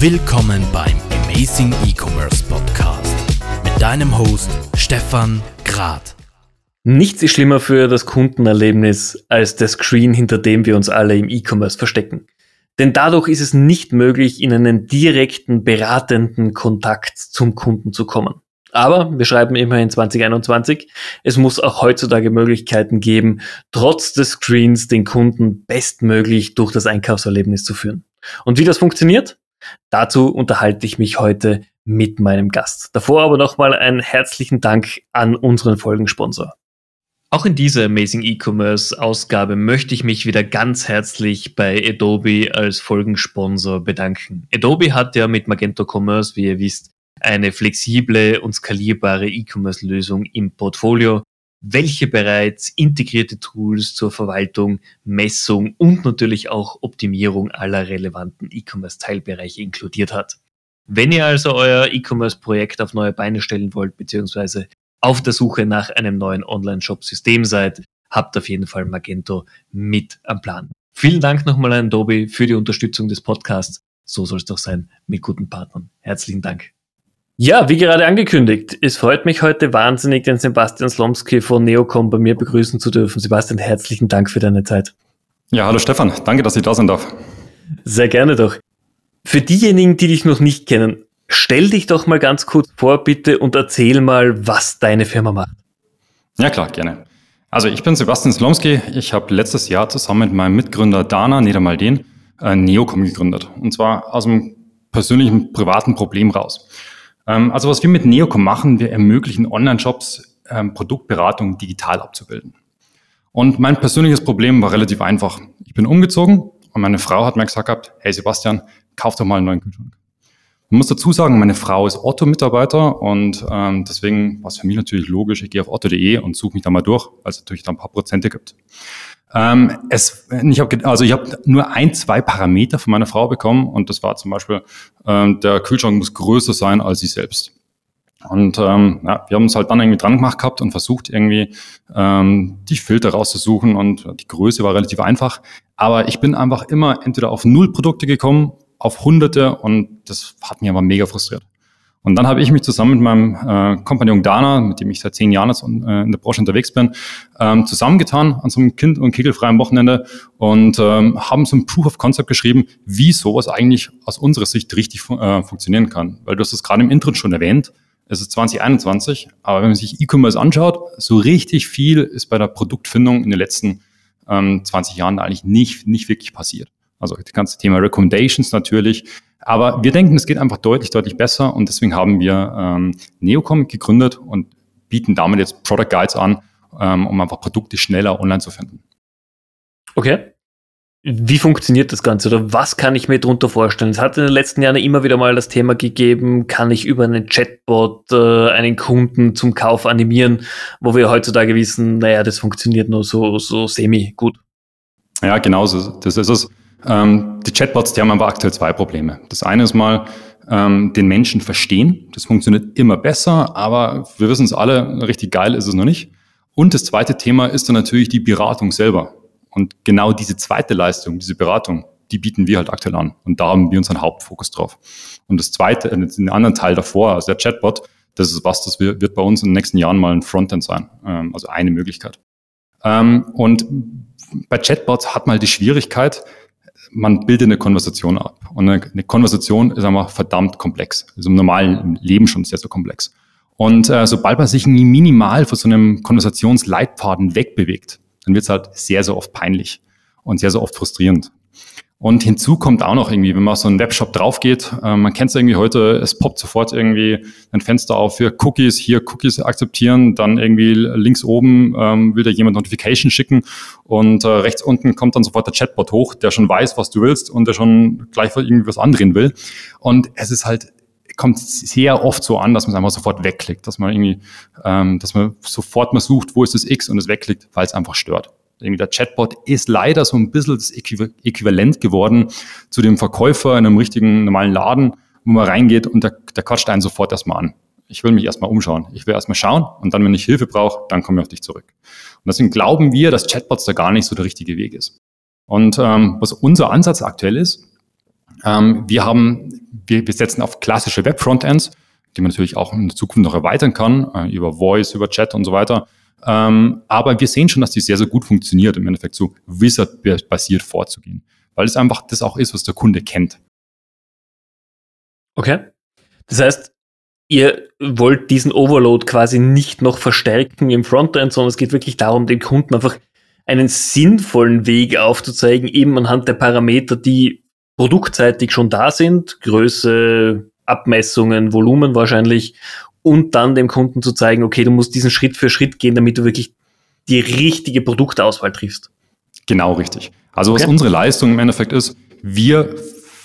Willkommen beim Amazing E-Commerce Podcast mit deinem Host Stefan Grad. Nichts ist schlimmer für das Kundenerlebnis als der Screen, hinter dem wir uns alle im E-Commerce verstecken. Denn dadurch ist es nicht möglich, in einen direkten, beratenden Kontakt zum Kunden zu kommen. Aber wir schreiben immerhin 2021. Es muss auch heutzutage Möglichkeiten geben, trotz des Screens den Kunden bestmöglich durch das Einkaufserlebnis zu führen. Und wie das funktioniert? Dazu unterhalte ich mich heute mit meinem Gast. Davor aber nochmal einen herzlichen Dank an unseren Folgensponsor. Auch in dieser Amazing E-Commerce Ausgabe möchte ich mich wieder ganz herzlich bei Adobe als Folgensponsor bedanken. Adobe hat ja mit Magento Commerce, wie ihr wisst, eine flexible und skalierbare E-Commerce Lösung im Portfolio, welche bereits integrierte Tools zur Verwaltung, Messung und natürlich auch Optimierung aller relevanten E-Commerce-Teilbereiche inkludiert hat. Wenn ihr also euer E-Commerce-Projekt auf neue Beine stellen wollt, beziehungsweise auf der Suche nach einem neuen Online-Shop-System seid, habt auf jeden Fall Magento mit am Plan. Vielen Dank nochmal an Adobe für die Unterstützung des Podcasts. So soll es doch sein mit guten Partnern. Herzlichen Dank. Ja, wie gerade angekündigt, es freut mich heute wahnsinnig, den Sebastian Slomski von Neocom bei mir begrüßen zu dürfen. Sebastian, herzlichen Dank für deine Zeit. Ja, hallo Stefan, danke, dass ich da sein darf. Sehr gerne doch. Für diejenigen, die dich noch nicht kennen, stell dich doch mal ganz kurz vor, bitte, und erzähl mal, was deine Firma macht. Ja, klar, gerne. Also ich bin Sebastian Slomski. Ich habe letztes Jahr zusammen mit meinem Mitgründer Dana Niedermalden äh, Neocom gegründet. Und zwar aus einem persönlichen, privaten Problem raus. Ähm, also was wir mit Neocom machen, wir ermöglichen Online-Shops ähm, Produktberatung digital abzubilden. Und mein persönliches Problem war relativ einfach. Ich bin umgezogen und meine Frau hat mir gesagt gehabt, hey Sebastian, kauf doch mal einen neuen Kühlschrank. Ich muss dazu sagen, meine Frau ist Otto-Mitarbeiter und ähm, deswegen war es für mich natürlich logisch, ich gehe auf otto.de und suche mich da mal durch, weil es natürlich da ein paar Prozente gibt. Ähm, es, ich hab, also ich habe nur ein, zwei Parameter von meiner Frau bekommen und das war zum Beispiel, ähm, der Kühlschrank muss größer sein als sie selbst. Und ähm, ja, wir haben uns halt dann irgendwie dran gemacht gehabt und versucht irgendwie ähm, die Filter rauszusuchen und die Größe war relativ einfach. Aber ich bin einfach immer entweder auf null Produkte gekommen, auf hunderte und das hat mich aber mega frustriert. Und dann habe ich mich zusammen mit meinem äh, Kompagnon Dana, mit dem ich seit zehn Jahren jetzt äh, in der Branche unterwegs bin, ähm, zusammengetan an so einem kind- und kegelfreien Wochenende und ähm, haben so ein Proof of Concept geschrieben, wie sowas eigentlich aus unserer Sicht richtig fun äh, funktionieren kann. Weil du hast es gerade im Intro schon erwähnt, es ist 2021, aber wenn man sich E-Commerce anschaut, so richtig viel ist bei der Produktfindung in den letzten ähm, 20 Jahren eigentlich nicht, nicht wirklich passiert. Also das ganze Thema Recommendations natürlich, aber wir denken, es geht einfach deutlich, deutlich besser und deswegen haben wir ähm, Neocom gegründet und bieten damit jetzt Product Guides an, ähm, um einfach Produkte schneller online zu finden. Okay. Wie funktioniert das Ganze oder was kann ich mir darunter vorstellen? Es hat in den letzten Jahren immer wieder mal das Thema gegeben, kann ich über einen Chatbot äh, einen Kunden zum Kauf animieren, wo wir heutzutage wissen, naja, das funktioniert nur so, so semi gut. Ja, genau so. Das ist es. Ähm, die Chatbots, die haben aber aktuell zwei Probleme. Das eine ist mal, ähm, den Menschen verstehen. Das funktioniert immer besser, aber wir wissen es alle, richtig geil ist es noch nicht. Und das zweite Thema ist dann natürlich die Beratung selber. Und genau diese zweite Leistung, diese Beratung, die bieten wir halt aktuell an. Und da haben wir unseren Hauptfokus drauf. Und das zweite, äh, den anderen Teil davor, also der Chatbot, das ist was, das wird bei uns in den nächsten Jahren mal ein Frontend sein. Ähm, also eine Möglichkeit. Ähm, und bei Chatbots hat man halt die Schwierigkeit, man bildet eine Konversation ab. Und eine, Konversation ist einfach verdammt komplex. Ist im normalen Leben schon sehr, sehr komplex. Und äh, sobald man sich minimal von so einem Konversationsleitfaden wegbewegt, dann wird es halt sehr, sehr oft peinlich und sehr, sehr oft frustrierend. Und hinzu kommt auch noch irgendwie, wenn man auf so einen Webshop drauf geht, äh, man kennt es irgendwie heute, es poppt sofort irgendwie ein Fenster auf für Cookies, hier Cookies akzeptieren, dann irgendwie links oben ähm, will da jemand Notification schicken und äh, rechts unten kommt dann sofort der Chatbot hoch, der schon weiß, was du willst und der schon gleich irgendwie was andrehen will. Und es ist halt kommt sehr oft so an, dass man es einfach sofort wegklickt, dass man irgendwie, ähm, dass man sofort mal sucht, wo ist das X und es wegklickt, weil es einfach stört irgendwie der Chatbot ist leider so ein bisschen das Äquivalent geworden zu dem Verkäufer in einem richtigen normalen Laden, wo man reingeht und der, der quatscht einen sofort erstmal an. Ich will mich erstmal umschauen. Ich will erstmal schauen und dann, wenn ich Hilfe brauche, dann komme ich auf dich zurück. Und deswegen glauben wir, dass Chatbots da gar nicht so der richtige Weg ist. Und ähm, was unser Ansatz aktuell ist, Ähm, wir haben, wir, wir setzen auf klassische Web-Frontends, die man natürlich auch in der Zukunft noch erweitern kann, äh, über Voice, über Chat und so weiter. Ähm, aber wir sehen schon, dass die sehr, sehr gut funktioniert, im Endeffekt so Wizard-basiert vorzugehen, weil es einfach das auch ist, was der Kunde kennt. Okay. Das heißt, ihr wollt diesen Overload quasi nicht noch verstärken im Frontend, sondern es geht wirklich darum, dem Kunden einfach einen sinnvollen Weg aufzuzeigen, eben anhand der Parameter, die produktseitig schon da sind, Größe, Abmessungen, Volumen wahrscheinlich, und dann dem Kunden zu zeigen, okay, du musst diesen Schritt für Schritt gehen, damit du wirklich die richtige Produktauswahl triffst. Genau richtig. Also was okay. unsere Leistung im Endeffekt ist, wir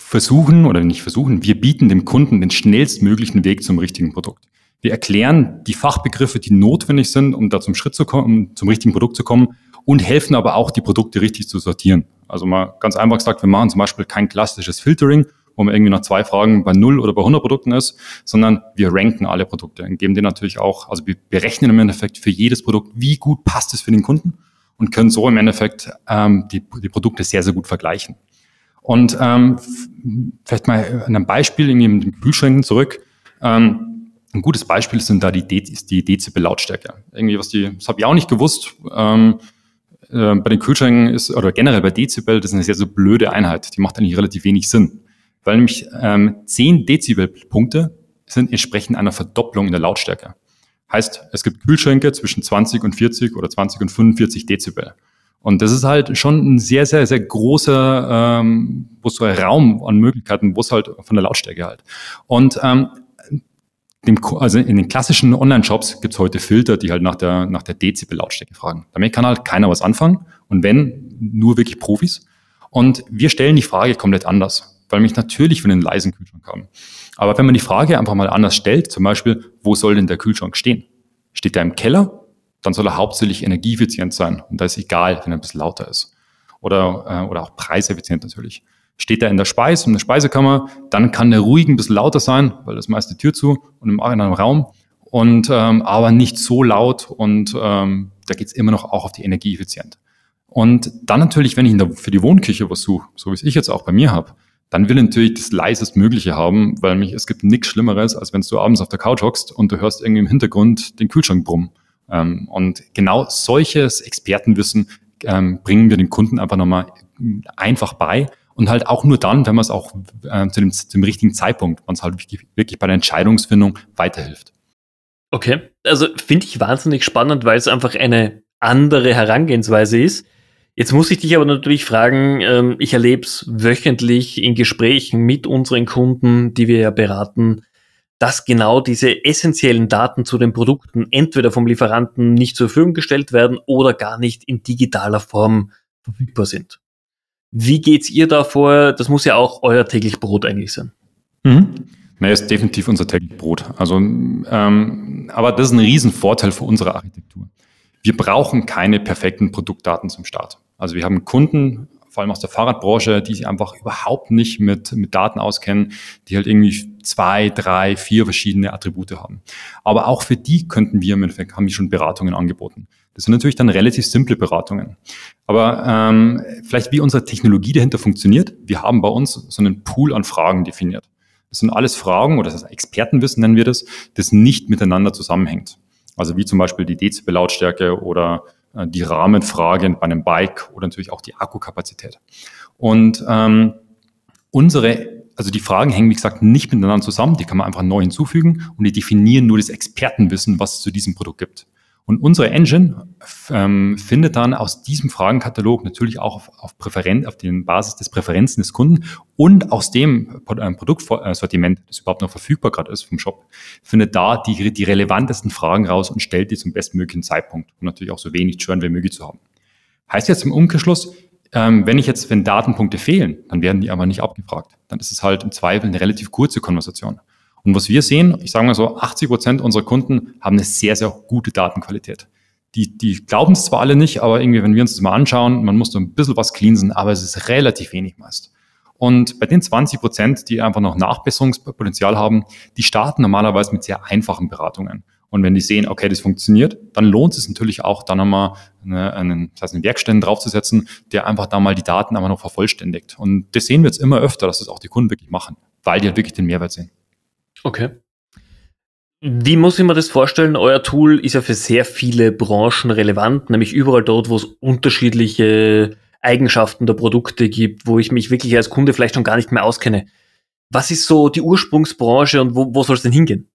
versuchen oder nicht versuchen, wir bieten dem Kunden den schnellstmöglichen Weg zum richtigen Produkt. Wir erklären die Fachbegriffe, die notwendig sind, um da zum Schritt zu kommen, um zum richtigen Produkt zu kommen und helfen aber auch, die Produkte richtig zu sortieren. Also mal ganz einfach gesagt, wir machen zum Beispiel kein klassisches Filtering, wo man irgendwie nach zwei Fragen bei 0 oder bei 100 Produkten ist, sondern wir ranken alle Produkte und geben denen natürlich auch, also wir berechnen im Endeffekt für jedes Produkt, wie gut passt es für den Kunden und können so im Endeffekt ähm, die, die Produkte sehr, sehr gut vergleichen. Und ähm, vielleicht mal an einem Beispiel irgendwie mit den Kühlschränken zurück. Ähm, ein gutes Beispiel sind da die, De die Dezibel-Lautstärke. Irgendwie, was die, das habe ich auch nicht gewusst. Ähm, äh, bei den Kühlschränken ist, oder generell bei Dezibel, das ist eine sehr, sehr blöde Einheit. Die macht eigentlich relativ wenig Sinn. Weil nämlich ähm, 10 Dezibel-Punkte sind entsprechend einer Verdopplung in der Lautstärke. Heißt, es gibt Kühlschränke zwischen 20 und 40 oder 20 und 45 Dezibel. Und das ist halt schon ein sehr, sehr, sehr großer ähm, so ein Raum an Möglichkeiten, wo es halt von der Lautstärke halt. Und ähm, dem, also in den klassischen Online-Shops gibt's heute Filter, die halt nach der, nach der Dezibel-Lautstärke fragen. Damit kann halt keiner was anfangen. Und wenn, nur wirklich Profis. Und wir stellen die Frage komplett anders, weil mich natürlich für einen leisen Kühlschrank haben. Aber wenn man die Frage einfach mal anders stellt, zum Beispiel, wo soll denn der Kühlschrank stehen? Steht der im Keller dann soll er hauptsächlich energieeffizient sein. Und da ist egal, wenn er ein bisschen lauter ist. Oder, äh, oder auch preiseffizient natürlich. Steht er in der Speise, in der Speisekammer, dann kann der ruhig ein bisschen lauter sein, weil das meiste Tür zu und im anderen Raum. Und ähm, aber nicht so laut und ähm, da geht's immer noch auch auf die Energieeffizient. Und dann natürlich, wenn ich der, für die Wohnküche was suche, so wie es ich jetzt auch bei mir habe, dann will ich natürlich das leisest Mögliche haben, weil mich, es gibt nichts Schlimmeres, als wenn du abends auf der Couch hockst und du hörst irgendwie im Hintergrund den Kühlschrank brummen. Ähm, und genau solches Expertenwissen ähm, bringen wir den Kunden einfach nochmal einfach bei. Und halt auch nur dann, wenn man es auch äh, zu, dem, zu richtigen Zeitpunkt, wenn es halt wirklich bei der Entscheidungsfindung weiterhilft. Okay, also finde ich wahnsinnig spannend, weil es einfach eine andere Herangehensweise ist. Jetzt muss ich dich aber natürlich fragen, ähm, ich erlebe es wöchentlich in Gesprächen mit unseren Kunden, die wir ja beraten, dass genau diese essentiellen Daten zu den Produkten entweder vom Lieferanten nicht zur Verfügung gestellt werden oder gar nicht in digitaler Form verfügbar sind. Wie geht's ihr da vor? Das muss ja auch euer täglich Brot eigentlich sein. Mhm. Na, ist definitiv unser täglich Brot. Also, ähm, aber das ist ein Riesenvorteil für unsere Architektur. Wir brauchen keine perfekten Produktdaten zum Start. Also wir haben Kunden, vor allem aus der Fahrradbranche, die sich einfach überhaupt nicht mit, mit Daten auskennen, die halt irgendwie zwei, drei, vier verschiedene Attribute haben. Aber auch für die könnten wir im Endeffekt, haben wir schon Beratungen angeboten. Das sind natürlich dann relativ simple Beratungen. Aber ähm, vielleicht wie unsere Technologie dahinter funktioniert, wir haben bei uns so einen Pool an Fragen definiert. Das sind alles Fragen oder das Expertenwissen nennen wir das, das nicht miteinander zusammenhängt. Also wie zum Beispiel die Dezibel-Lautstärke oder die Rahmenfrage bei einem Bike oder natürlich auch die Akkukapazität. Und ähm, unsere also die Fragen hängen, wie gesagt, nicht miteinander zusammen, die kann man einfach neu hinzufügen und die definieren nur das Expertenwissen, was es zu diesem Produkt gibt. Und unsere Engine ähm, findet dann aus diesem Fragenkatalog natürlich auch auf, auf, Präferen auf den Basis des Präferenzen des Kunden und aus dem äh, Produktsortiment, das überhaupt noch verfügbar gerade ist vom Shop, findet da die, die relevantesten Fragen raus und stellt die zum bestmöglichen Zeitpunkt, um natürlich auch so wenig Churn wie möglich zu haben. Heißt jetzt im Umkehrschluss, ähm, wenn ich jetzt, wenn Datenpunkte fehlen, dann werden die aber nicht abgefragt. Dann ist es halt im Zweifel eine relativ kurze Konversation. Und was wir sehen, ich sage mal so, 80 Prozent unserer Kunden haben eine sehr, sehr gute Datenqualität. Die, die glauben es zwar alle nicht, aber irgendwie, wenn wir uns das mal anschauen, man muss da ein bisschen was cleansen, aber es ist relativ wenig meist. Und bei den 20 Prozent, die einfach noch Nachbesserungspotenzial haben, die starten normalerweise mit sehr einfachen Beratungen. Und wenn die sehen, okay, das funktioniert, dann lohnt es natürlich auch, dann nochmal eine, einen, das heißt einen Werkstätten draufzusetzen, der einfach da mal die Daten einfach noch vervollständigt. Und das sehen wir jetzt immer öfter, dass das auch die Kunden wirklich machen, weil die halt wirklich den Mehrwert sehen. Okay. Wie muss ich mir das vorstellen? Euer Tool ist ja für sehr viele Branchen relevant, nämlich überall dort, wo es unterschiedliche Eigenschaften der Produkte gibt, wo ich mich wirklich als Kunde vielleicht schon gar nicht mehr auskenne. Was ist so die Ursprungsbranche und wo, wo soll es denn hingehen?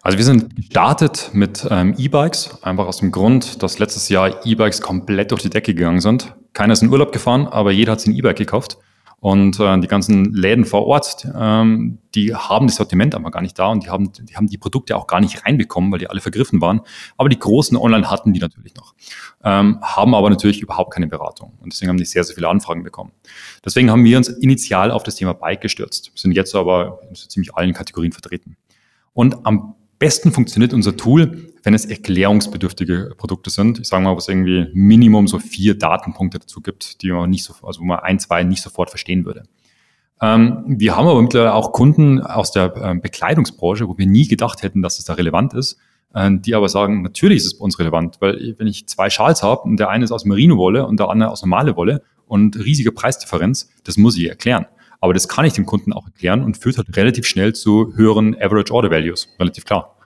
Also wir sind gestartet mit ähm, E-Bikes, einfach aus dem Grund, dass letztes Jahr E-Bikes komplett durch die Decke gegangen sind. Keiner ist in Urlaub gefahren, aber jeder hat sich ein E-Bike gekauft. Und äh, die ganzen Läden vor Ort, ähm, die haben das Sortiment aber gar nicht da und die haben, die haben die Produkte auch gar nicht reinbekommen, weil die alle vergriffen waren. Aber die großen Online hatten die natürlich noch, ähm, haben aber natürlich überhaupt keine Beratung. Und deswegen haben die sehr, sehr viele Anfragen bekommen. Deswegen haben wir uns initial auf das Thema Bike gestürzt, sind jetzt aber in so ziemlich allen Kategorien vertreten. Und am besten funktioniert unser Tool, wenn es erklärungsbedürftige Produkte sind. Ich sage mal, was irgendwie Minimum so vier Datenpunkte dazu gibt, die man nicht so, also wo man ein, zwei nicht sofort verstehen würde. Ähm, wir haben aber mittlerweile auch Kunden aus der äh, Bekleidungsbranche, wo wir nie gedacht hätten, dass es da relevant ist, äh, die aber sagen, natürlich ist es bei uns relevant, weil wenn ich zwei Schals habe und der eine ist aus Merino-Wolle und der andere aus normale Wolle und riesige Preisdifferenz, das muss ich erklären. Aber das kann ich dem Kunden auch erklären und führt halt relativ schnell zu höheren Average Order Values, relativ klar.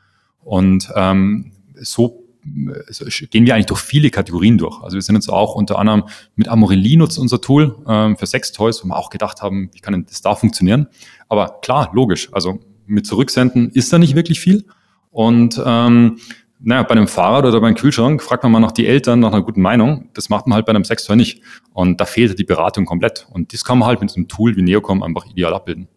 Und ähm, so gehen wir eigentlich durch viele Kategorien durch. Also wir sind jetzt auch unter anderem mit Amorelie nutzt unser Tool ähm, für Sextoys, wo wir auch gedacht haben, wie kann denn das da funktionieren? Aber klar, logisch. Also mit Zurücksenden ist da nicht wirklich viel. Und ähm, naja, bei einem Fahrrad oder beim Kühlschrank fragt man mal nach die Eltern nach einer guten Meinung. Das macht man halt bei einem Sextoy nicht. Und da fehlt die Beratung komplett. Und das kann man halt mit einem Tool wie Neocom einfach ideal abbilden.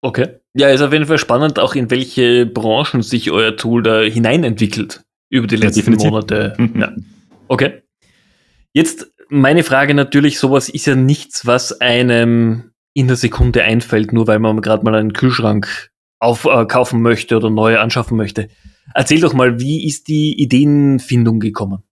Okay. Ja, ist auf jeden Fall spannend, auch in welche Branchen sich euer Tool da hineinentwickelt über die letzten ja, Monate. ja. Okay. Jetzt meine Frage natürlich, sowas ist ja nichts, was einem in der Sekunde einfällt, nur weil man gerade mal einen Kühlschrank aufkaufen äh, möchte oder neu anschaffen möchte. Erzähl doch mal, wie ist die Ideenfindung gekommen?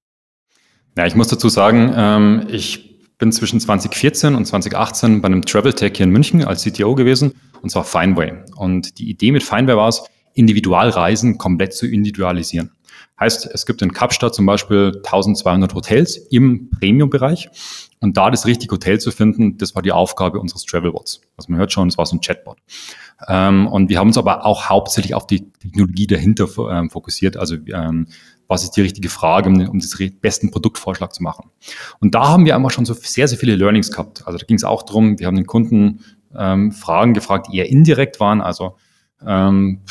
Ja, ich muss dazu sagen, ähm, ich bin zwischen 2014 und 2018 bei einem Travel Tech hier in München als CTO gewesen, und zwar Fineway. Und die Idee mit Fineway war es, Individualreisen komplett zu individualisieren. Heißt, es gibt in Kapstadt zum Beispiel 1200 Hotels im Premium-Bereich. Und da das richtige Hotel zu finden, das war die Aufgabe unseres Travelbots. Also man hört schon, es war so ein Chatbot. Ähm, und wir haben uns aber auch hauptsächlich auf die Technologie dahinter ähm, fokussiert. Also ähm, was ist die richtige Frage, um, um den besten Produktvorschlag zu machen. Und da haben wir einfach schon so sehr, sehr viele Learnings gehabt. Also da ging es auch darum, wir haben den Kunden ähm, Fragen gefragt, die eher indirekt waren. Also ähm,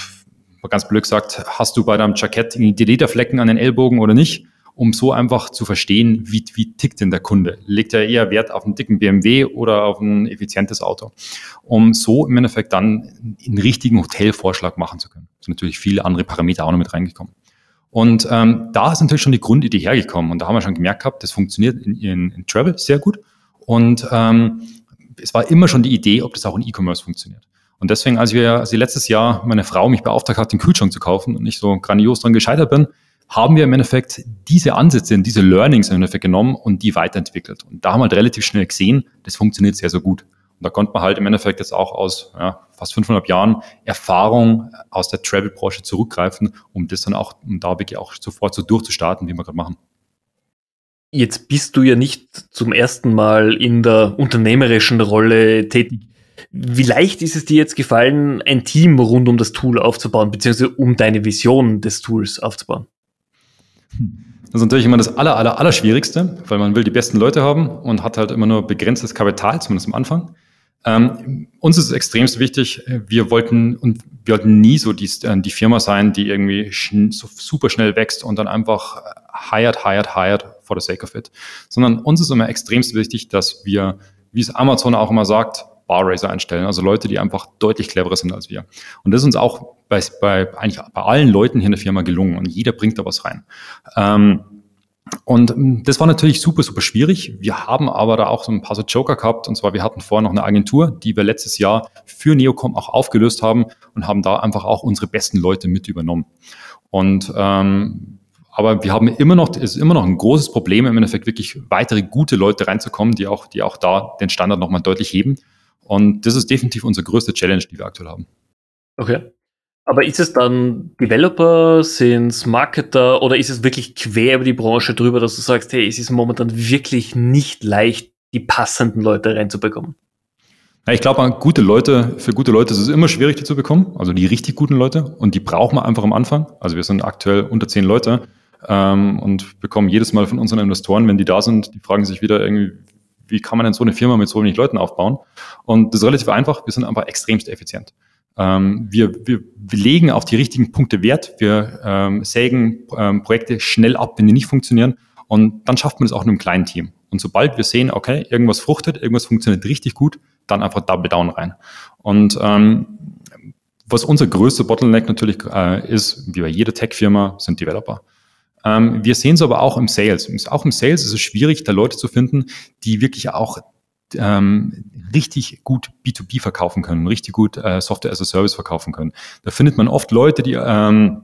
ganz blöd gesagt, hast du bei deinem Jackett die Lederflecken an den Ellbogen oder nicht? Um so einfach zu verstehen, wie, wie tickt denn der Kunde? Legt er eher Wert auf einen dicken BMW oder auf ein effizientes Auto? Um so im Endeffekt dann einen richtigen Hotelvorschlag machen zu können. Es sind natürlich viele andere Parameter auch noch mit reingekommen. Und ähm, da ist natürlich schon die Grundidee hergekommen. Und da haben wir schon gemerkt gehabt, das funktioniert in, in, in Travel sehr gut. Und ähm, es war immer schon die Idee, ob das auch in E-Commerce funktioniert. Und deswegen, als wir, als letztes Jahr meine Frau mich beauftragt hat, den Kühlschrank zu kaufen und ich so grandios dran gescheitert bin, haben wir im Endeffekt diese Ansätze, diese Learnings im Endeffekt genommen und die weiterentwickelt. Und da haben wir halt relativ schnell gesehen, das funktioniert sehr, sehr gut. Und da konnte man halt im Endeffekt jetzt auch aus ja, fast 500 Jahren Erfahrung aus der Travel-Branche zurückgreifen, um das dann auch, um da wirklich auch sofort so durchzustarten, wie wir gerade machen. Jetzt bist du ja nicht zum ersten Mal in der unternehmerischen Rolle tätig. Wie leicht ist es dir jetzt gefallen, ein Team rund um das Tool aufzubauen, beziehungsweise um deine Vision des Tools aufzubauen? Das ist natürlich immer das aller, aller, aller Schwierigste, weil man will die besten Leute haben und hat halt immer nur begrenztes Kapital, zumindest am Anfang. Ähm, uns ist es extremst wichtig, wir wollten und wir wollten nie so die, äh, die Firma sein, die irgendwie schn so super schnell wächst und dann einfach hired, hired, hired for the sake of it. Sondern uns ist immer extremst wichtig, dass wir, wie es Amazon auch immer sagt, Barraiser einstellen, also Leute, die einfach deutlich cleverer sind als wir. Und das ist uns auch bei, bei eigentlich bei allen Leuten hier in der Firma gelungen und jeder bringt da was rein. Ähm, und das war natürlich super, super schwierig. Wir haben aber da auch so ein paar so Joker gehabt. Und zwar, wir hatten vorher noch eine Agentur, die wir letztes Jahr für Neocom auch aufgelöst haben und haben da einfach auch unsere besten Leute mit übernommen. Und ähm, aber wir haben immer noch, es ist immer noch ein großes Problem, im Endeffekt wirklich weitere gute Leute reinzukommen, die auch, die auch da den Standard nochmal deutlich heben. Und das ist definitiv unsere größte Challenge, die wir aktuell haben. Okay. Aber ist es dann Developer, sind es Marketer oder ist es wirklich quer über die Branche drüber, dass du sagst, hey, es ist momentan wirklich nicht leicht, die passenden Leute reinzubekommen? Ja, ich glaube, gute Leute, für gute Leute ist es immer schwierig, die zu bekommen. Also die richtig guten Leute. Und die braucht man einfach am Anfang. Also wir sind aktuell unter zehn Leute ähm, und bekommen jedes Mal von unseren Investoren, wenn die da sind, die fragen sich wieder irgendwie, wie kann man denn so eine Firma mit so wenig Leuten aufbauen? Und das ist relativ einfach. Wir sind einfach extremst effizient. Ähm, wir, wir, wir legen auf die richtigen Punkte Wert. Wir ähm, sägen ähm, Projekte schnell ab, wenn die nicht funktionieren. Und dann schafft man es auch in einem kleinen Team. Und sobald wir sehen, okay, irgendwas fruchtet, irgendwas funktioniert richtig gut, dann einfach Double Down rein. Und ähm, was unser größter Bottleneck natürlich äh, ist, wie bei jeder Tech-Firma, sind Developer. Ähm, wir sehen es aber auch im Sales. Auch im Sales ist es schwierig, da Leute zu finden, die wirklich auch ähm, richtig gut B2B verkaufen können, richtig gut äh, Software as a Service verkaufen können. Da findet man oft Leute, die ähm,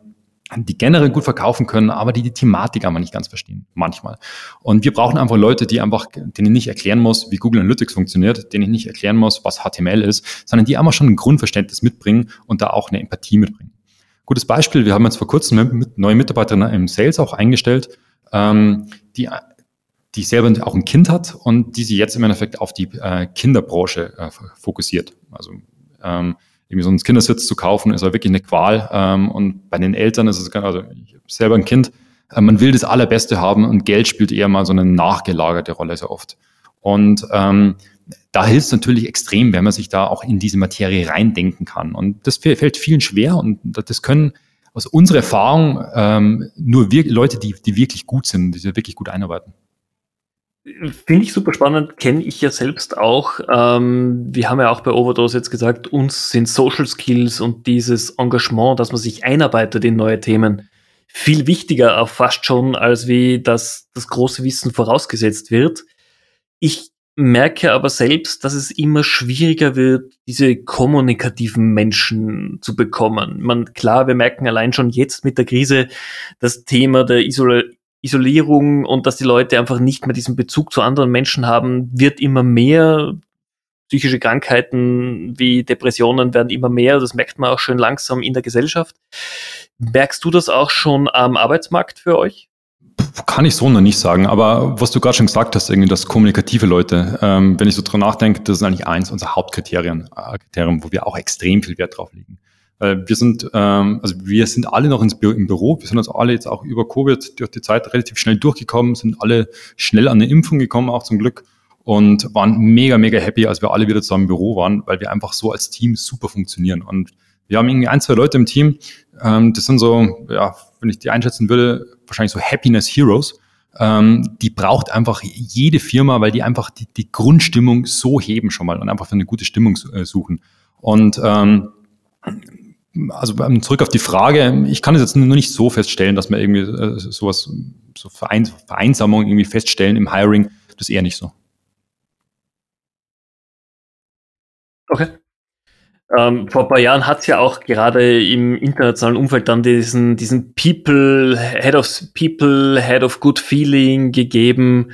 die generell gut verkaufen können, aber die die Thematik aber nicht ganz verstehen, manchmal. Und wir brauchen einfach Leute, die einfach, denen ich nicht erklären muss, wie Google Analytics funktioniert, denen ich nicht erklären muss, was HTML ist, sondern die einfach schon ein Grundverständnis mitbringen und da auch eine Empathie mitbringen. Gutes Beispiel, wir haben jetzt vor kurzem mit neue Mitarbeiterin im Sales auch eingestellt, ähm, die, die selber auch ein Kind hat und die sich jetzt im Endeffekt auf die äh, Kinderbranche äh, fokussiert. Also ähm, irgendwie so einen Kindersitz zu kaufen, ist ja wirklich eine Qual. Ähm, und bei den Eltern ist es, also ich habe selber ein Kind, äh, man will das Allerbeste haben und Geld spielt eher mal so eine nachgelagerte Rolle sehr oft. Und ähm, da hilft es natürlich extrem, wenn man sich da auch in diese Materie reindenken kann. Und das fällt vielen schwer und das können aus unserer Erfahrung ähm, nur Leute, die, die wirklich gut sind, die wirklich gut einarbeiten. Finde ich super spannend, kenne ich ja selbst auch. Ähm, wir haben ja auch bei Overdose jetzt gesagt, uns sind Social Skills und dieses Engagement, dass man sich einarbeitet in neue Themen, viel wichtiger fast schon, als wie das, das große Wissen vorausgesetzt wird. Ich merke aber selbst, dass es immer schwieriger wird, diese kommunikativen Menschen zu bekommen. Man, klar, wir merken allein schon jetzt mit der Krise das Thema der Isol Isolierung und dass die Leute einfach nicht mehr diesen Bezug zu anderen Menschen haben, wird immer mehr. Psychische Krankheiten wie Depressionen werden immer mehr. Das merkt man auch schön langsam in der Gesellschaft. Merkst du das auch schon am Arbeitsmarkt für euch? Kann ich so noch nicht sagen, aber was du gerade schon gesagt hast, irgendwie das kommunikative Leute, ähm, wenn ich so drüber nachdenke, das ist eigentlich eins unserer Hauptkriterien, äh, Kriterien, wo wir auch extrem viel Wert drauf legen. Äh, wir sind, ähm, also wir sind alle noch ins Bü im Büro, wir sind uns alle jetzt auch über Covid durch die Zeit relativ schnell durchgekommen, sind alle schnell an eine Impfung gekommen, auch zum Glück, und waren mega, mega happy, als wir alle wieder zusammen im Büro waren, weil wir einfach so als Team super funktionieren. Und wir haben irgendwie ein, zwei Leute im Team, ähm, das sind so, ja, wenn ich die einschätzen würde, wahrscheinlich so Happiness Heroes. Ähm, die braucht einfach jede Firma, weil die einfach die, die Grundstimmung so heben schon mal und einfach für eine gute Stimmung äh, suchen. Und ähm, also ähm, zurück auf die Frage, ich kann es jetzt nur nicht so feststellen, dass wir irgendwie äh, sowas, so Vereins Vereinsamung irgendwie feststellen im Hiring, das ist eher nicht so. Okay. Ähm, vor ein paar Jahren hat es ja auch gerade im internationalen Umfeld dann diesen, diesen People, Head of People, Head of Good Feeling gegeben.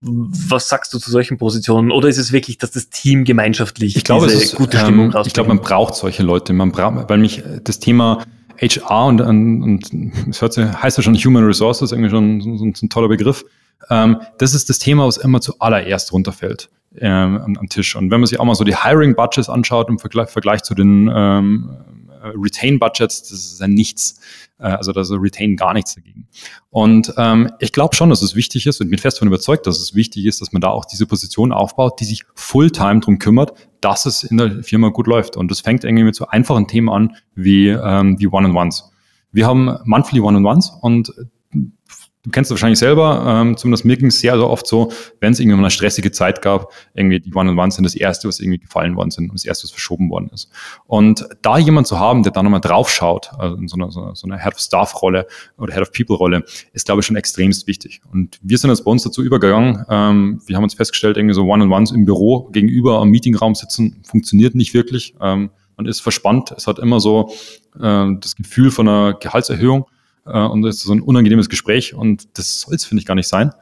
Was sagst du zu solchen Positionen? Oder ist es wirklich, dass das Team gemeinschaftlich ich glaube, diese es ist, gute Stimmung ähm, Ich glaube, man braucht solche Leute. Man braucht, weil mich das Thema HR und, und, und es hört, heißt ja schon Human Resources, irgendwie schon so, so ein toller Begriff. Ähm, das ist das Thema, was immer zuallererst runterfällt ähm, am, am, Tisch. Und wenn man sich auch mal so die Hiring-Budgets anschaut im Vergleich, Vergleich zu den ähm, Retain-Budgets, das ist ja nichts. Äh, also da ist Retain gar nichts dagegen. Und ähm, ich glaube schon, dass es wichtig ist und bin fest davon überzeugt, dass es wichtig ist, dass man da auch diese Position aufbaut, die sich Fulltime drum kümmert, dass es in der Firma gut läuft. Und das fängt irgendwie mit so einfachen Themen an wie, ähm, wie One-on-Ones. Wir haben monthly One-on-Ones und du kennst es wahrscheinlich selber, ähm, zumindest mir ging es sehr, sehr oft so, wenn es irgendwie mal eine stressige Zeit gab, irgendwie die One-on-Ones sind das Erste, was irgendwie gefallen worden sind und das Erste, was verschoben worden ist. Und da jemand zu haben, der da nochmal drauf schaut, also in so einer, so einer Head of Staff-Rolle oder Head of People-Rolle, ist, glaube ich, schon extremst wichtig. Und wir sind jetzt bei uns dazu übergegangen, ähm, wir haben uns festgestellt, irgendwie so One-on-Ones im Büro gegenüber am Meetingraum sitzen, funktioniert nicht wirklich. Ähm, man ist verspannt, es hat immer so äh, das Gefühl von einer Gehaltserhöhung äh, und das ist so ein unangenehmes Gespräch und das soll es, finde ich, gar nicht sein.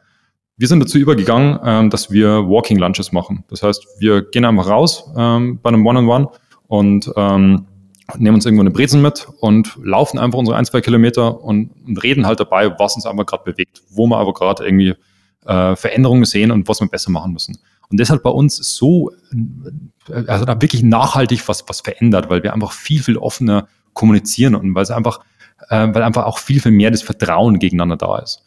Wir sind dazu übergegangen, ähm, dass wir Walking Lunches machen. Das heißt, wir gehen einfach raus ähm, bei einem One-on-One -on -One und ähm, nehmen uns irgendwo eine Brezen mit und laufen einfach unsere ein, zwei Kilometer und, und reden halt dabei, was uns einfach gerade bewegt, wo wir aber gerade irgendwie äh, Veränderungen sehen und was wir besser machen müssen. Und deshalb bei uns so, äh, also da wirklich nachhaltig was, was verändert, weil wir einfach viel, viel offener kommunizieren und weil es einfach, äh, weil einfach auch viel, viel mehr das Vertrauen gegeneinander da ist.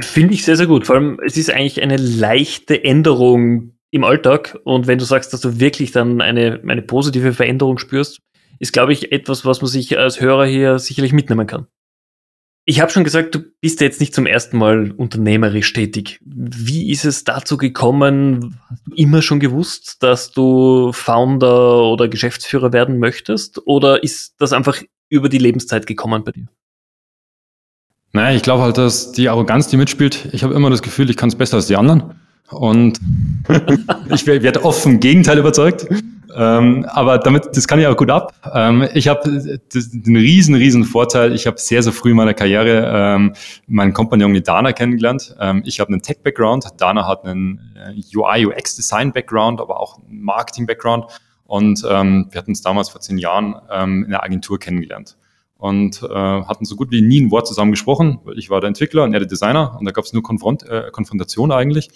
Finde ich sehr, sehr gut. Vor allem, es ist eigentlich eine leichte Änderung im Alltag. Und wenn du sagst, dass du wirklich dann eine, eine positive Veränderung spürst, ist, glaube ich, etwas, was man sich als Hörer hier sicherlich mitnehmen kann. Ich habe schon gesagt, du bist jetzt nicht zum ersten Mal unternehmerisch tätig. Wie ist es dazu gekommen? Hast du immer schon gewusst, dass du Founder oder Geschäftsführer werden möchtest? Oder ist das einfach über die Lebenszeit gekommen bei dir? Naja, ich glaube halt, dass die Arroganz, die mitspielt, ich habe immer das Gefühl, ich kann es besser als die anderen. Und ich werde oft vom Gegenteil überzeugt. Ähm, aber damit, das kann ich auch gut ab. Ähm, ich habe den riesen, riesen Vorteil. Ich habe sehr, sehr früh in meiner Karriere ähm, meinen Kompagnon die Dana kennengelernt. Ähm, ich habe einen Tech-Background. Dana hat einen äh, UI, UX-Design-Background, aber auch einen Marketing-Background. Und ähm, wir hatten uns damals vor zehn Jahren ähm, in der Agentur kennengelernt und äh, hatten so gut wie nie ein Wort zusammen gesprochen, weil ich war der Entwickler und er der Designer und da gab es nur Konfront, äh, Konfrontation eigentlich.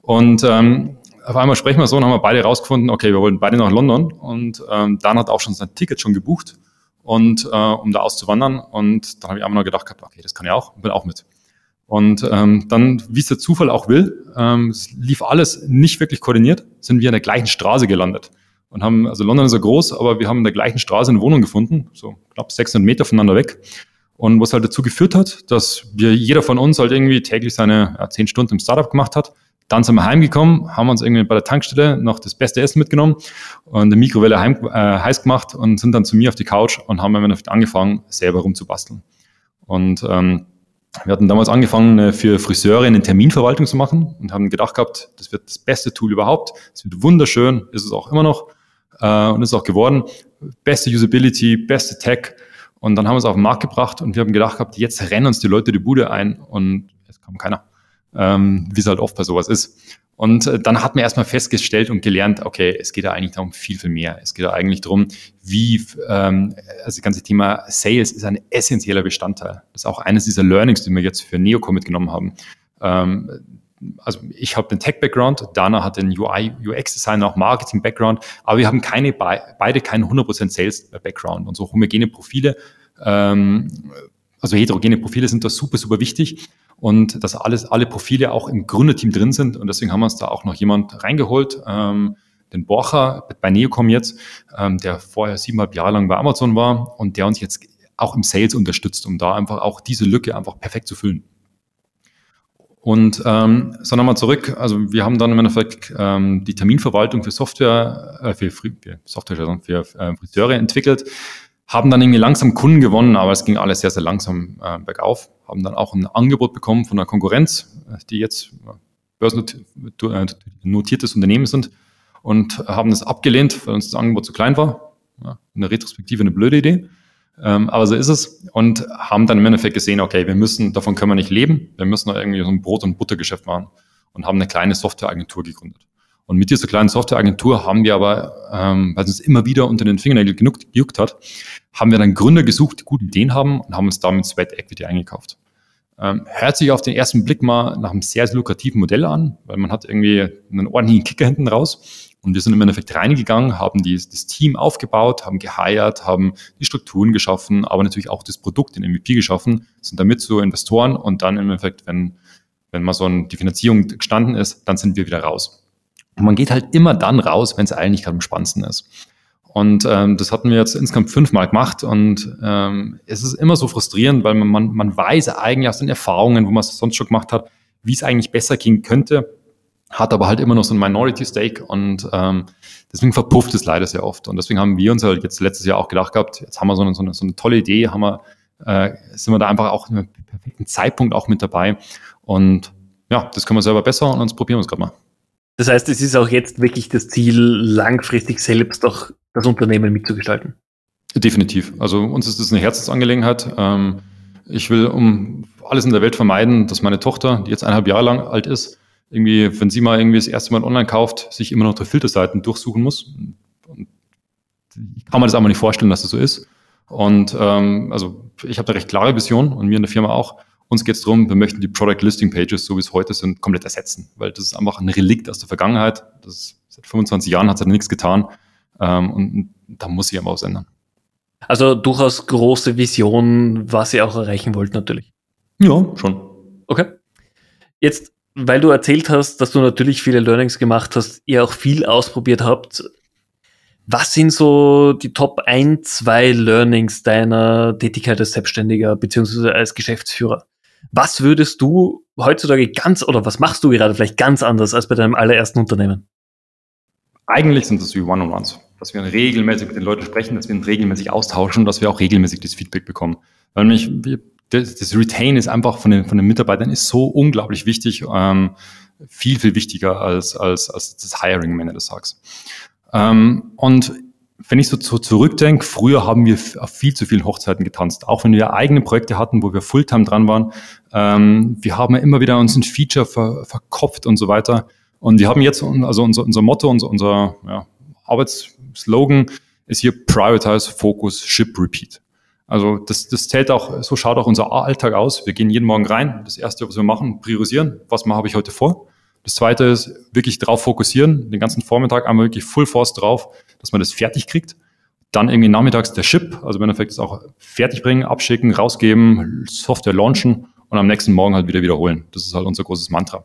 Und ähm, auf einmal sprechen wir so und haben wir beide rausgefunden, okay, wir wollen beide nach London und ähm, Dan hat auch schon sein Ticket schon gebucht und äh, um da auszuwandern und dann habe ich einfach nur gedacht, okay, das kann ich auch, bin auch mit. Und ähm, dann, wie es der Zufall auch will, ähm, es lief alles nicht wirklich koordiniert, sind wir an der gleichen Straße gelandet und haben, also London ist ja groß, aber wir haben in der gleichen Straße eine Wohnung gefunden, so knapp 600 Meter voneinander weg. Und was halt dazu geführt hat, dass wir jeder von uns halt irgendwie täglich seine ja, 10 Stunden im Startup gemacht hat. Dann sind wir heimgekommen, haben uns irgendwie bei der Tankstelle noch das beste Essen mitgenommen und eine Mikrowelle heim, äh, heiß gemacht und sind dann zu mir auf die Couch und haben dann angefangen, selber rumzubasteln. Und ähm, wir hatten damals angefangen, für Friseure eine Terminverwaltung zu machen und haben gedacht gehabt, das wird das beste Tool überhaupt. Es wird wunderschön, ist es auch immer noch äh, und ist auch geworden. Beste Usability, beste Tech. Und dann haben wir es auf den Markt gebracht und wir haben gedacht gehabt, jetzt rennen uns die Leute die Bude ein und es kam keiner. Ähm, wie es halt oft bei sowas ist. Und äh, dann hat man erstmal festgestellt und gelernt, okay, es geht ja eigentlich darum viel, viel mehr. Es geht ja eigentlich darum, wie, ähm, also das ganze Thema Sales ist ein essentieller Bestandteil. Das ist auch eines dieser Learnings, die wir jetzt für Neocom mitgenommen haben. Ähm, also ich habe den Tech-Background, Dana hat den UI, UX-Design, auch Marketing-Background, aber wir haben keine, beide keinen 100% Sales-Background und so homogene Profile, ähm, also heterogene Profile sind da super, super wichtig und dass alles, alle Profile auch im Gründerteam drin sind. Und deswegen haben wir uns da auch noch jemand reingeholt, ähm, den Borcher bei Neocom jetzt, ähm, der vorher siebeneinhalb Jahre lang bei Amazon war und der uns jetzt auch im Sales unterstützt, um da einfach auch diese Lücke einfach perfekt zu füllen. Und ähm, so nochmal zurück, also wir haben dann im Endeffekt ähm, die Terminverwaltung für Software, äh, für, für Software, für äh, Friseure entwickelt, haben dann irgendwie langsam Kunden gewonnen, aber es ging alles sehr, sehr langsam äh, bergauf, haben dann auch ein Angebot bekommen von der Konkurrenz, die jetzt börsennotiertes Unternehmen sind und haben das abgelehnt, weil uns das Angebot zu klein war. Ja, in der Retrospektive eine blöde Idee. Ähm, aber so ist es und haben dann im Endeffekt gesehen, okay, wir müssen, davon können wir nicht leben, wir müssen irgendwie so ein Brot- und Buttergeschäft machen und haben eine kleine Softwareagentur gegründet. Und mit dieser kleinen Softwareagentur haben wir aber, ähm, weil es uns immer wieder unter den Fingernägeln genug gejuckt hat, haben wir dann Gründer gesucht, die gute Ideen haben und haben uns damit Sweat Equity eingekauft. Ähm, hört sich auf den ersten Blick mal nach einem sehr, sehr lukrativen Modell an, weil man hat irgendwie einen ordentlichen Kicker hinten raus. Und wir sind im Endeffekt reingegangen, haben die, das Team aufgebaut, haben geheiert, haben die Strukturen geschaffen, aber natürlich auch das Produkt, den MVP geschaffen, sind damit zu Investoren und dann im Endeffekt, wenn, wenn mal so ein, die Finanzierung gestanden ist, dann sind wir wieder raus. Und man geht halt immer dann raus, wenn es eigentlich gerade am spannendsten ist. Und ähm, das hatten wir jetzt insgesamt fünfmal gemacht und ähm, es ist immer so frustrierend, weil man, man, man weiß eigentlich aus den Erfahrungen, wo man es sonst schon gemacht hat, wie es eigentlich besser gehen könnte, hat aber halt immer noch so ein Minority Stake und ähm, deswegen verpufft es leider sehr oft. Und deswegen haben wir uns halt jetzt letztes Jahr auch gedacht gehabt, jetzt haben wir so eine, so eine, so eine tolle Idee, haben wir, äh, sind wir da einfach auch in einem perfekten Zeitpunkt auch mit dabei. Und ja, das können wir selber besser und uns probieren wir es gerade mal. Das heißt, es ist auch jetzt wirklich das Ziel, langfristig selbst auch das Unternehmen mitzugestalten. Definitiv. Also uns ist das eine Herzensangelegenheit. Ähm, ich will um alles in der Welt vermeiden, dass meine Tochter, die jetzt eineinhalb Jahre lang alt ist, irgendwie, wenn sie mal irgendwie das erste Mal online kauft, sich immer noch durch Filterseiten durchsuchen muss. Ich kann mir das aber nicht vorstellen, dass das so ist. Und ähm, also ich habe eine recht klare Vision und mir in der Firma auch. Uns geht es darum, wir möchten die Product Listing Pages, so wie es heute sind, komplett ersetzen, weil das ist einfach ein Relikt aus der Vergangenheit. Das ist, seit 25 Jahren hat es nichts getan ähm, und da muss sich aber was ändern. Also durchaus große Vision, was ihr auch erreichen wollt natürlich. Ja, schon. Okay. Jetzt, weil du erzählt hast, dass du natürlich viele Learnings gemacht hast, ihr auch viel ausprobiert habt, was sind so die Top 1, 2 Learnings deiner Tätigkeit als Selbstständiger beziehungsweise als Geschäftsführer? Was würdest du heutzutage ganz oder was machst du gerade vielleicht ganz anders als bei deinem allerersten Unternehmen? Eigentlich sind das wie One-on-Ones, dass wir regelmäßig mit den Leuten sprechen, dass wir uns regelmäßig austauschen, dass wir auch regelmäßig das Feedback bekommen. Weil mich, das, das Retain ist einfach von den, von den Mitarbeitern ist so unglaublich wichtig, ähm, viel, viel wichtiger als, als, als das Hiring am Ende des Tages. Ähm, und wenn ich so, zurückdenke, früher haben wir auf viel zu vielen Hochzeiten getanzt, auch wenn wir eigene Projekte hatten, wo wir Fulltime dran waren. Ähm, wir haben immer wieder uns ein Feature ver, verkopft und so weiter. Und wir haben jetzt, also unser, unser Motto, unser, unser ja, Arbeitsslogan ist hier Prioritize, Focus, Ship, Repeat. Also das, das zählt auch, so schaut auch unser Alltag aus. Wir gehen jeden Morgen rein. Das Erste, was wir machen, priorisieren. Was habe ich heute vor? Das zweite ist wirklich drauf fokussieren, den ganzen Vormittag einmal wirklich Full Force drauf, dass man das fertig kriegt. Dann irgendwie nachmittags der Ship, also im Endeffekt es auch fertig bringen, abschicken, rausgeben, Software launchen und am nächsten Morgen halt wieder wiederholen. Das ist halt unser großes Mantra.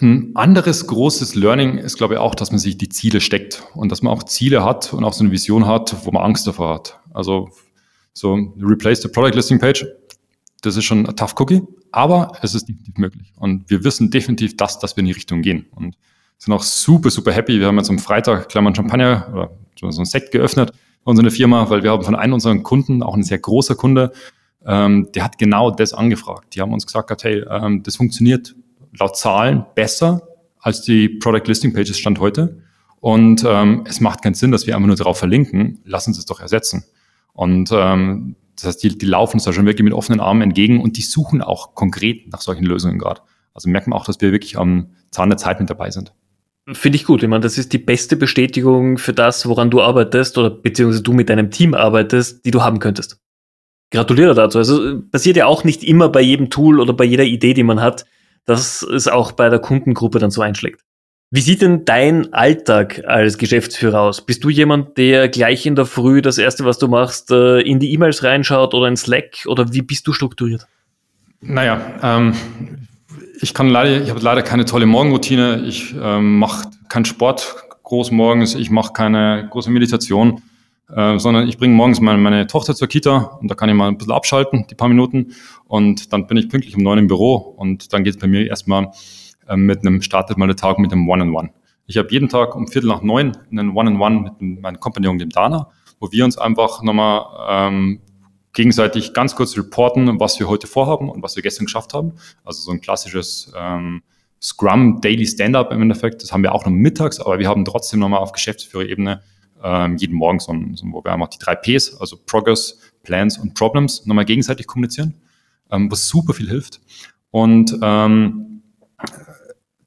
Ein anderes großes Learning ist, glaube ich, auch, dass man sich die Ziele steckt und dass man auch Ziele hat und auch so eine Vision hat, wo man Angst davor hat. Also so replace the product listing page, das ist schon ein tough cookie, aber es ist definitiv möglich. Und wir wissen definitiv, dass, dass wir in die Richtung gehen. Und sind auch super, super happy. Wir haben jetzt am Freitag Klammern Champagner oder so ein Sekt geöffnet bei unserer Firma, weil wir haben von einem unserer Kunden, auch ein sehr großer Kunde, ähm, der hat genau das angefragt. Die haben uns gesagt, hey, ähm, das funktioniert laut Zahlen besser als die Product Listing Pages Stand heute. Und ähm, es macht keinen Sinn, dass wir einfach nur darauf verlinken. Lass uns es doch ersetzen. Und ähm, das heißt, die, die laufen uns da schon wirklich mit offenen Armen entgegen und die suchen auch konkret nach solchen Lösungen gerade. Also merkt man auch, dass wir wirklich am Zahn der Zeit mit dabei sind. Finde ich gut. Ich meine, das ist die beste Bestätigung für das, woran du arbeitest oder beziehungsweise du mit deinem Team arbeitest, die du haben könntest. Gratuliere dazu. Also passiert ja auch nicht immer bei jedem Tool oder bei jeder Idee, die man hat, dass es auch bei der Kundengruppe dann so einschlägt. Wie sieht denn dein Alltag als Geschäftsführer aus? Bist du jemand, der gleich in der Früh das erste, was du machst, äh, in die E-Mails reinschaut oder in Slack oder wie bist du strukturiert? Naja, ähm, ich kann leider, ich habe leider keine tolle Morgenroutine. Ich ähm, mache keinen Sport groß morgens, ich mache keine große Meditation, äh, sondern ich bringe morgens meine, meine Tochter zur Kita und da kann ich mal ein bisschen abschalten, die paar Minuten und dann bin ich pünktlich um neun im Büro und dann geht es bei mir erstmal mit einem, startet mal der Tag mit einem One-on-One. Ich habe jeden Tag um Viertel nach neun einen One-on-One mit meinem Kompagnon, dem Dana, wo wir uns einfach nochmal ähm, gegenseitig ganz kurz reporten, was wir heute vorhaben und was wir gestern geschafft haben. Also so ein klassisches ähm, Scrum Daily Stand-up im Endeffekt. Das haben wir auch noch mittags, aber wir haben trotzdem nochmal auf Geschäftsführerebene ähm, jeden Morgen so, ein, so, wo wir einfach die drei Ps, also Progress, Plans und Problems, nochmal gegenseitig kommunizieren, ähm, was super viel hilft. Und ähm,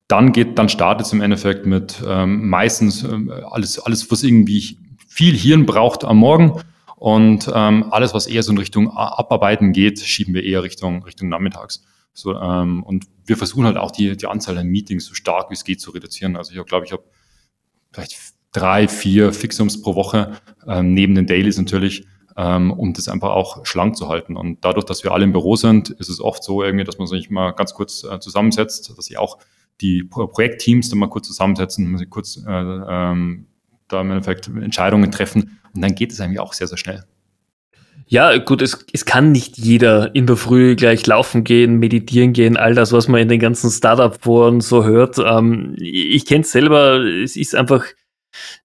dann geht, dann startet es im Endeffekt mit ähm, meistens ähm, alles, alles, was irgendwie viel Hirn braucht am Morgen. Und ähm, alles, was eher so in Richtung Abarbeiten geht, schieben wir eher Richtung, Richtung Nachmittags. So, ähm, und wir versuchen halt auch die, die Anzahl der Meetings so stark wie es geht zu reduzieren. Also ich glaube, ich habe vielleicht drei, vier Fixums pro Woche, ähm, neben den Dailies natürlich, ähm, um das einfach auch schlank zu halten. Und dadurch, dass wir alle im Büro sind, ist es oft so irgendwie, dass man sich mal ganz kurz äh, zusammensetzt, dass ich auch die Projektteams dann mal kurz zusammensetzen, kurz äh, ähm, da im Endeffekt Entscheidungen treffen und dann geht es eigentlich auch sehr, sehr schnell. Ja, gut, es, es kann nicht jeder in der Früh gleich laufen gehen, meditieren gehen, all das, was man in den ganzen Startup-Foren so hört. Ähm, ich kenne es selber, es ist einfach,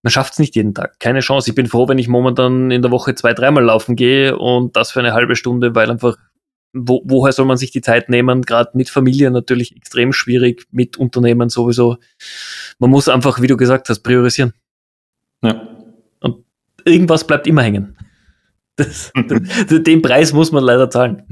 man schafft es nicht jeden Tag. Keine Chance. Ich bin froh, wenn ich momentan in der Woche zwei, dreimal laufen gehe und das für eine halbe Stunde, weil einfach wo, woher soll man sich die Zeit nehmen? Gerade mit Familie natürlich extrem schwierig, mit Unternehmen sowieso. Man muss einfach, wie du gesagt hast, priorisieren. Ja. Und irgendwas bleibt immer hängen. Das, den Preis muss man leider zahlen.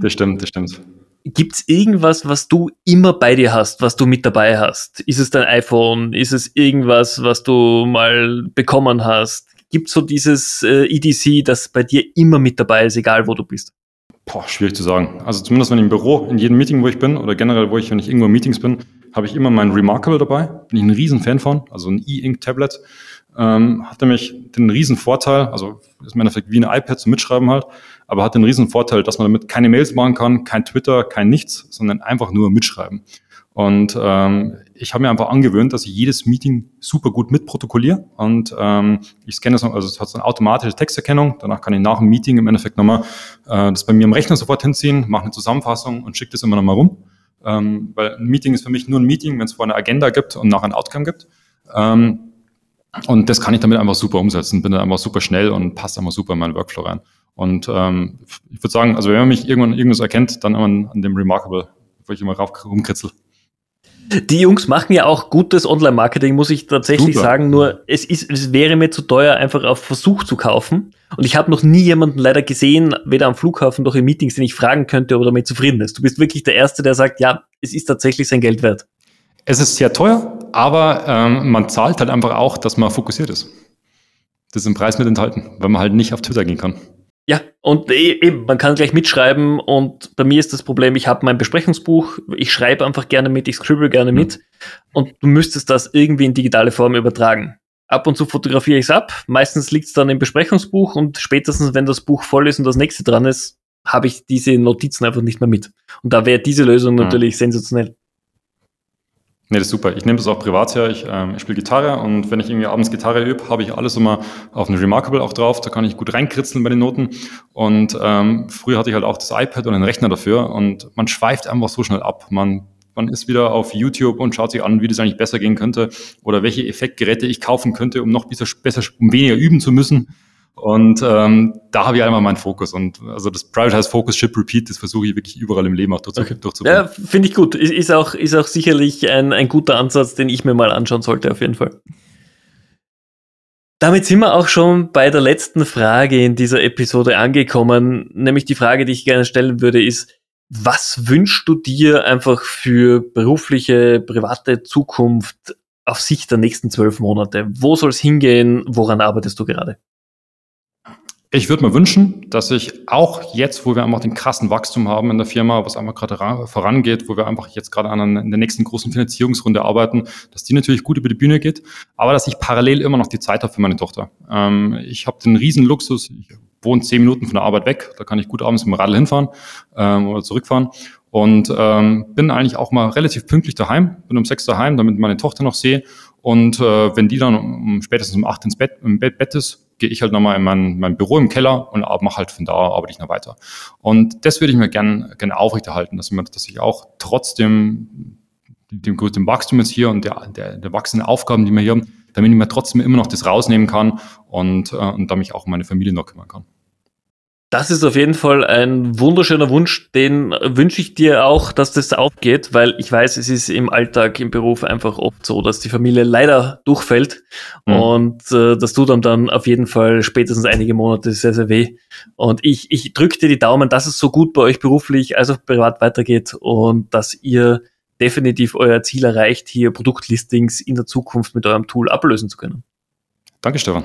Das stimmt, das stimmt. Gibt's irgendwas, was du immer bei dir hast, was du mit dabei hast? Ist es dein iPhone? Ist es irgendwas, was du mal bekommen hast? Gibt so dieses äh, EDC, das bei dir immer mit dabei ist, egal wo du bist? Boah, schwierig zu sagen. Also zumindest wenn ich im Büro, in jedem Meeting, wo ich bin, oder generell, wo ich, wenn ich irgendwo in Meetings bin, habe ich immer mein Remarkable dabei. Bin ich ein riesen Fan von, also ein E-Ink-Tablet. Ähm, hat nämlich den riesen Vorteil, also ist im Endeffekt wie ein iPad zum Mitschreiben halt, aber hat den riesen Vorteil, dass man damit keine Mails machen kann, kein Twitter, kein nichts, sondern einfach nur mitschreiben. Und ähm, ich habe mir einfach angewöhnt, dass ich jedes Meeting super gut mitprotokolliere. Und ähm, ich scanne das, also es hat so eine automatische Texterkennung. Danach kann ich nach dem Meeting im Endeffekt nochmal äh, das bei mir im Rechner sofort hinziehen, mache eine Zusammenfassung und schicke das immer nochmal rum. Ähm, weil ein Meeting ist für mich nur ein Meeting, wenn es vorher eine Agenda gibt und nachher ein Outcome gibt. Ähm, und das kann ich damit einfach super umsetzen, bin dann einfach super schnell und passt einfach super in meinen Workflow rein. Und ähm, ich würde sagen, also wenn man mich irgendwann irgendwas erkennt, dann an, an dem Remarkable, wo ich immer rauf rumkritzel. Die Jungs machen ja auch gutes Online-Marketing, muss ich tatsächlich Super. sagen. Nur es ist, es wäre mir zu teuer, einfach auf Versuch zu kaufen. Und ich habe noch nie jemanden leider gesehen, weder am Flughafen noch in Meetings, den ich fragen könnte, ob er damit zufrieden ist. Du bist wirklich der Erste, der sagt, ja, es ist tatsächlich sein Geld wert. Es ist sehr teuer, aber ähm, man zahlt halt einfach auch, dass man fokussiert ist. Das ist im Preis mit enthalten, weil man halt nicht auf Twitter gehen kann. Ja, und e-, eben, man kann gleich mitschreiben und bei mir ist das Problem, ich habe mein Besprechungsbuch, ich schreibe einfach gerne mit, ich scribble gerne mhm. mit und du müsstest das irgendwie in digitale Form übertragen. Ab und zu fotografiere ich es ab, meistens liegt es dann im Besprechungsbuch und spätestens, wenn das Buch voll ist und das nächste dran ist, habe ich diese Notizen einfach nicht mehr mit. Und da wäre diese Lösung mhm. natürlich sensationell. Nee, das ist super. Ich nehme das auch privat her. Ich, ähm, ich spiele Gitarre und wenn ich irgendwie abends Gitarre übe, habe ich alles immer auf eine Remarkable auch drauf. Da kann ich gut reinkritzeln bei den Noten. Und ähm, früher hatte ich halt auch das iPad und einen Rechner dafür und man schweift einfach so schnell ab. Man, man ist wieder auf YouTube und schaut sich an, wie das eigentlich besser gehen könnte oder welche Effektgeräte ich kaufen könnte, um noch besser, besser um weniger üben zu müssen. Und ähm, da habe ich einmal meinen Fokus. Und also das Prioritize Focus Ship Repeat, das versuche ich wirklich überall im Leben auch durchzu okay. durchzubringen. Ja, finde ich gut. Ist, ist, auch, ist auch sicherlich ein, ein guter Ansatz, den ich mir mal anschauen sollte, auf jeden Fall. Damit sind wir auch schon bei der letzten Frage in dieser Episode angekommen. Nämlich die Frage, die ich gerne stellen würde, ist, was wünschst du dir einfach für berufliche, private Zukunft auf Sicht der nächsten zwölf Monate? Wo soll es hingehen? Woran arbeitest du gerade? Ich würde mir wünschen, dass ich auch jetzt, wo wir einfach den krassen Wachstum haben in der Firma, was einfach gerade vorangeht, wo wir einfach jetzt gerade an der nächsten großen Finanzierungsrunde arbeiten, dass die natürlich gut über die Bühne geht, aber dass ich parallel immer noch die Zeit habe für meine Tochter. Ähm, ich habe den riesen Luxus, ich wohne zehn Minuten von der Arbeit weg, da kann ich gut abends mit dem Radl hinfahren ähm, oder zurückfahren und ähm, bin eigentlich auch mal relativ pünktlich daheim, bin um sechs daheim, damit meine Tochter noch sehe und äh, wenn die dann um, spätestens um acht ins Bett, im Bett, Bett ist, gehe ich halt nochmal in mein, mein Büro im Keller und mache halt von da arbeite ich noch weiter. Und das würde ich mir gerne gern aufrechterhalten, dass, dass ich auch trotzdem dem, dem Wachstum jetzt hier und der, der, der wachsenden Aufgaben, die wir hier haben, damit ich mir trotzdem immer noch das rausnehmen kann und, äh, und da mich auch um meine Familie noch kümmern kann. Das ist auf jeden Fall ein wunderschöner Wunsch, den wünsche ich dir auch, dass das aufgeht, weil ich weiß, es ist im Alltag, im Beruf einfach oft so, dass die Familie leider durchfällt mhm. und äh, das tut dann dann auf jeden Fall spätestens einige Monate sehr, sehr weh. Und ich, ich drücke dir die Daumen, dass es so gut bei euch beruflich als auch privat weitergeht und dass ihr definitiv euer Ziel erreicht, hier Produktlistings in der Zukunft mit eurem Tool ablösen zu können. Danke, Stefan.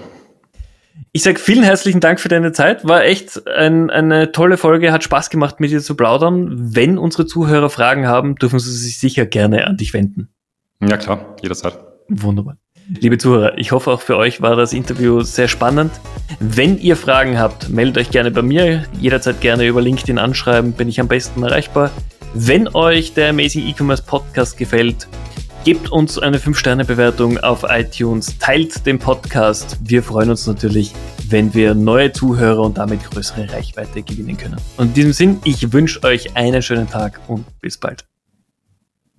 Ich sage vielen herzlichen Dank für deine Zeit. War echt ein, eine tolle Folge, hat Spaß gemacht, mit dir zu plaudern. Wenn unsere Zuhörer Fragen haben, dürfen sie sich sicher gerne an dich wenden. Ja klar, jederzeit. Wunderbar. Liebe Zuhörer, ich hoffe auch für euch war das Interview sehr spannend. Wenn ihr Fragen habt, meldet euch gerne bei mir. Jederzeit gerne über LinkedIn anschreiben, bin ich am besten erreichbar. Wenn euch der Amazing E-Commerce Podcast gefällt, Gebt uns eine 5-Sterne-Bewertung auf iTunes, teilt den Podcast. Wir freuen uns natürlich, wenn wir neue Zuhörer und damit größere Reichweite gewinnen können. Und in diesem Sinn, ich wünsche euch einen schönen Tag und bis bald.